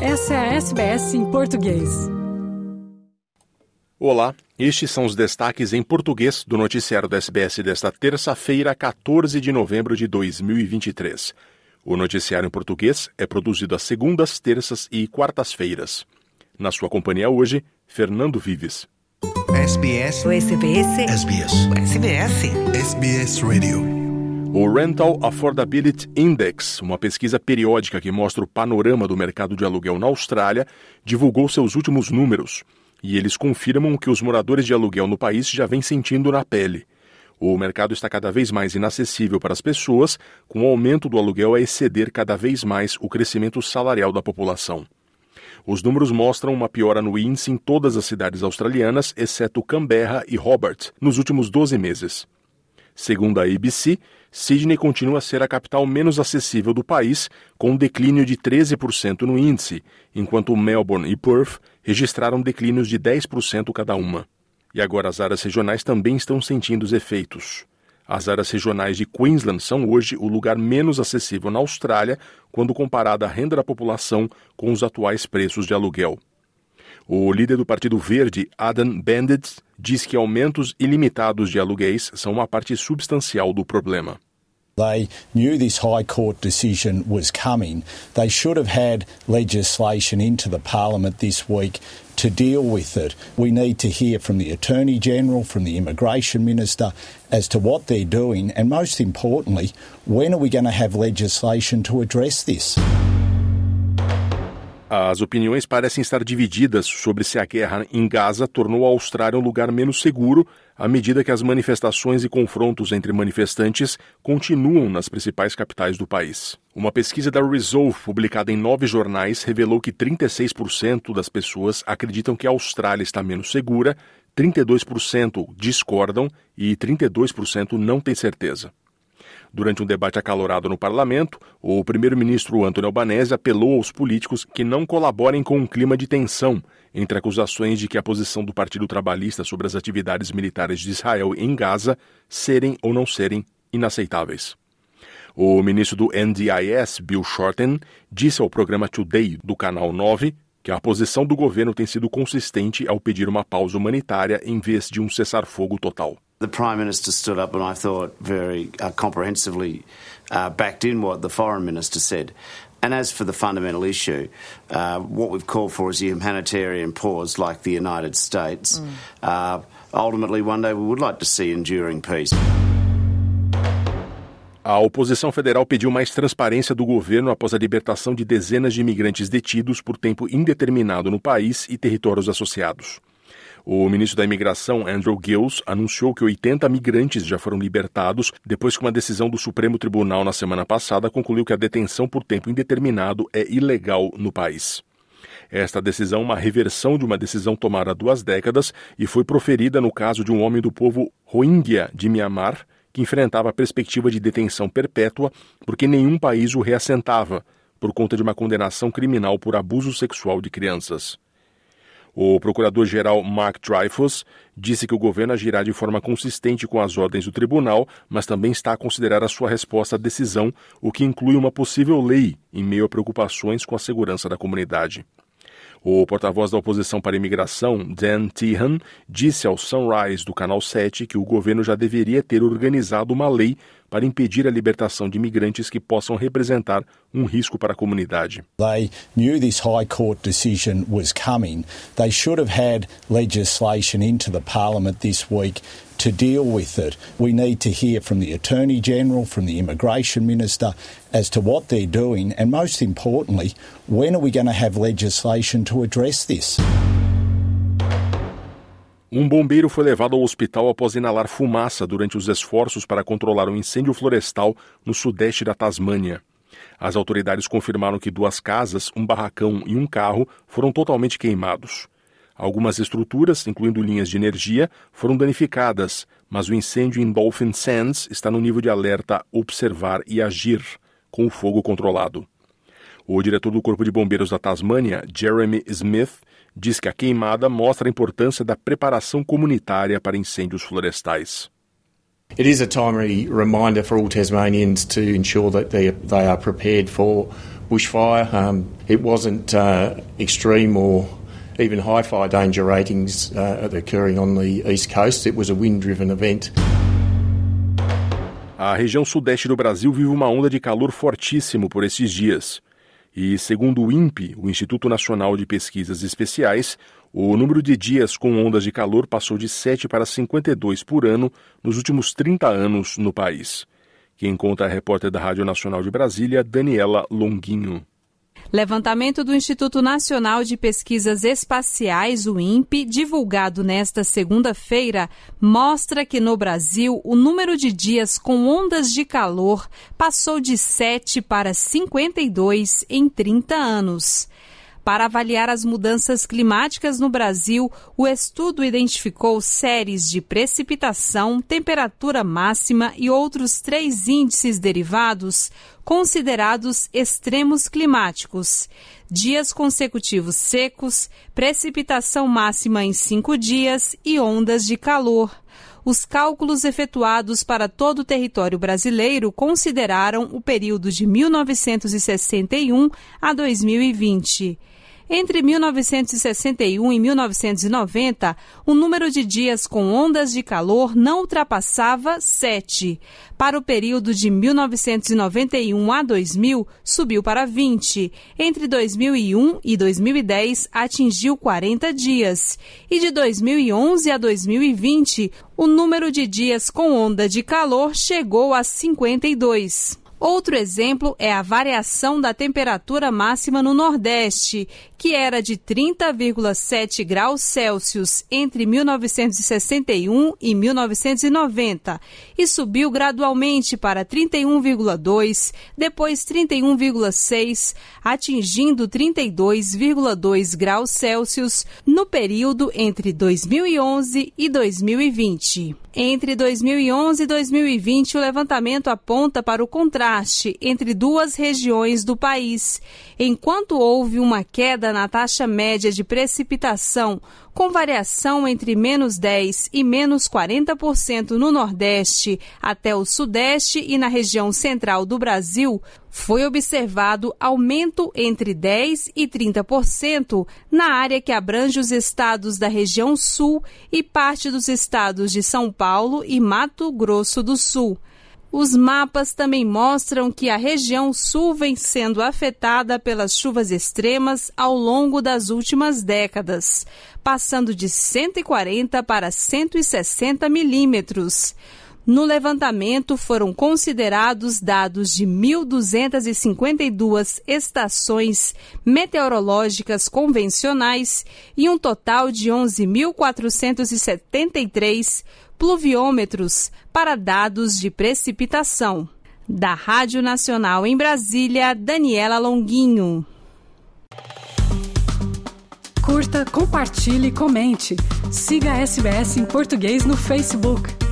Essa é a SBS em português. Olá, estes são os destaques em português do noticiário da SBS desta terça-feira, 14 de novembro de 2023. O noticiário em português é produzido às segundas, terças e quartas-feiras. Na sua companhia hoje, Fernando Vives. SBS. O SBS. SBS. SBS. SBS Radio. O Rental Affordability Index, uma pesquisa periódica que mostra o panorama do mercado de aluguel na Austrália, divulgou seus últimos números. E eles confirmam que os moradores de aluguel no país já vêm sentindo na pele. O mercado está cada vez mais inacessível para as pessoas, com o aumento do aluguel a exceder cada vez mais o crescimento salarial da população. Os números mostram uma piora no índice em todas as cidades australianas, exceto Canberra e Hobart, nos últimos 12 meses. Segundo a ABC, Sydney continua a ser a capital menos acessível do país, com um declínio de 13% no índice, enquanto Melbourne e Perth registraram declínios de 10% cada uma. E agora as áreas regionais também estão sentindo os efeitos. As áreas regionais de Queensland são hoje o lugar menos acessível na Austrália quando comparada à renda da população com os atuais preços de aluguel. O líder do Partido Verde, Adam Bandit, diz que aumentos ilimitados de aluguéis são uma parte substancial do problema. They knew this High Court decision was coming. They should have had legislation into the Parliament this week to deal with it. We need to hear from the Attorney General, from the Immigration Minister, as to what they're doing, and most importantly, when are we going to have legislation to address this? As opiniões parecem estar divididas sobre se a guerra em Gaza tornou a Austrália um lugar menos seguro à medida que as manifestações e confrontos entre manifestantes continuam nas principais capitais do país. Uma pesquisa da Resolve, publicada em nove jornais, revelou que 36% das pessoas acreditam que a Austrália está menos segura, 32% discordam e 32% não têm certeza. Durante um debate acalorado no parlamento, o primeiro-ministro Antônio Albanese apelou aos políticos que não colaborem com um clima de tensão entre acusações de que a posição do Partido Trabalhista sobre as atividades militares de Israel em Gaza serem ou não serem inaceitáveis. O ministro do NDIS, Bill Shorten, disse ao programa Today do Canal 9 que a posição do governo tem sido consistente ao pedir uma pausa humanitária em vez de um cessar-fogo total. The Prime Minister stood up and I thought very uh, comprehensively uh, backed in what the Foreign Minister said. And as for the fundamental issue, uh, what we've called for is a humanitarian pause like the United States. Mm. ultimately, one day we would like to see enduring peace. A oposição federal pediu mais transparência do governo após a libertação de dezenas de imigrantes detidos por tempo indeterminado no país e territórios associados. O ministro da Imigração, Andrew Gills, anunciou que 80 migrantes já foram libertados depois que uma decisão do Supremo Tribunal na semana passada concluiu que a detenção por tempo indeterminado é ilegal no país. Esta decisão é uma reversão de uma decisão tomada há duas décadas e foi proferida no caso de um homem do povo Rohingya de Myanmar que enfrentava a perspectiva de detenção perpétua porque nenhum país o reassentava por conta de uma condenação criminal por abuso sexual de crianças. O procurador-geral Mark Dreyfus disse que o governo agirá de forma consistente com as ordens do tribunal, mas também está a considerar a sua resposta à decisão, o que inclui uma possível lei em meio a preocupações com a segurança da comunidade. O porta-voz da oposição para a imigração, Dan Tehan, disse ao Sunrise do Canal 7 que o governo já deveria ter organizado uma lei para impedir a libertação de imigrantes que possam representar um risco para a comunidade. They knew this High Court decision was coming. They should have had legislation into the Parliament this week to deal with it. We need to hear from the Attorney General, from the Immigration Minister, as to what they're doing, and most importantly, when are we going to have legislation to address this? Um bombeiro foi levado ao hospital após inalar fumaça durante os esforços para controlar um incêndio florestal no sudeste da Tasmânia. As autoridades confirmaram que duas casas, um barracão e um carro foram totalmente queimados. Algumas estruturas, incluindo linhas de energia, foram danificadas, mas o incêndio em Dolphin Sands está no nível de alerta Observar e Agir, com o fogo controlado. O diretor do Corpo de Bombeiros da Tasmânia, Jeremy Smith, diz que a queimada mostra a importância da preparação comunitária para incêndios florestais. It is a timely reminder for all Tasmanians to ensure that they, they are prepared for bushfire. Um, it wasn't uh, extreme or even high fire danger ratings uh, occurring on the east coast. It was a wind-driven event. A região sudeste do Brasil vive uma onda de calor fortíssimo por esses dias. E, segundo o INPE, o Instituto Nacional de Pesquisas Especiais, o número de dias com ondas de calor passou de 7 para 52 por ano nos últimos 30 anos no país. Quem conta é a repórter da Rádio Nacional de Brasília, Daniela Longuinho. Levantamento do Instituto Nacional de Pesquisas Espaciais, o INPE, divulgado nesta segunda-feira, mostra que no Brasil o número de dias com ondas de calor passou de 7 para 52 em 30 anos. Para avaliar as mudanças climáticas no Brasil, o estudo identificou séries de precipitação, temperatura máxima e outros três índices derivados considerados extremos climáticos: dias consecutivos secos, precipitação máxima em cinco dias e ondas de calor os cálculos efetuados para todo o território brasileiro consideraram o período de 1961 a 2020. Entre 1961 e 1990, o número de dias com ondas de calor não ultrapassava 7. Para o período de 1991 a 2000, subiu para 20. Entre 2001 e 2010, atingiu 40 dias. E de 2011 a 2020, o número de dias com onda de calor chegou a 52. Outro exemplo é a variação da temperatura máxima no Nordeste, que era de 30,7 graus Celsius entre 1961 e 1990 e subiu gradualmente para 31,2, depois 31,6, atingindo 32,2 graus Celsius no período entre 2011 e 2020. Entre 2011 e 2020, o levantamento aponta para o contraste entre duas regiões do país. Enquanto houve uma queda na taxa média de precipitação, com variação entre menos 10% e menos 40% no Nordeste até o Sudeste e na região central do Brasil, foi observado aumento entre 10% e 30% na área que abrange os estados da região Sul e parte dos estados de São Paulo e Mato Grosso do Sul. Os mapas também mostram que a região sul vem sendo afetada pelas chuvas extremas ao longo das últimas décadas, passando de 140 para 160 milímetros. No levantamento foram considerados dados de 1.252 estações meteorológicas convencionais e um total de 11.473 pluviômetros para dados de precipitação. Da Rádio Nacional em Brasília, Daniela Longuinho. Curta, compartilhe, comente. Siga a SBS em português no Facebook.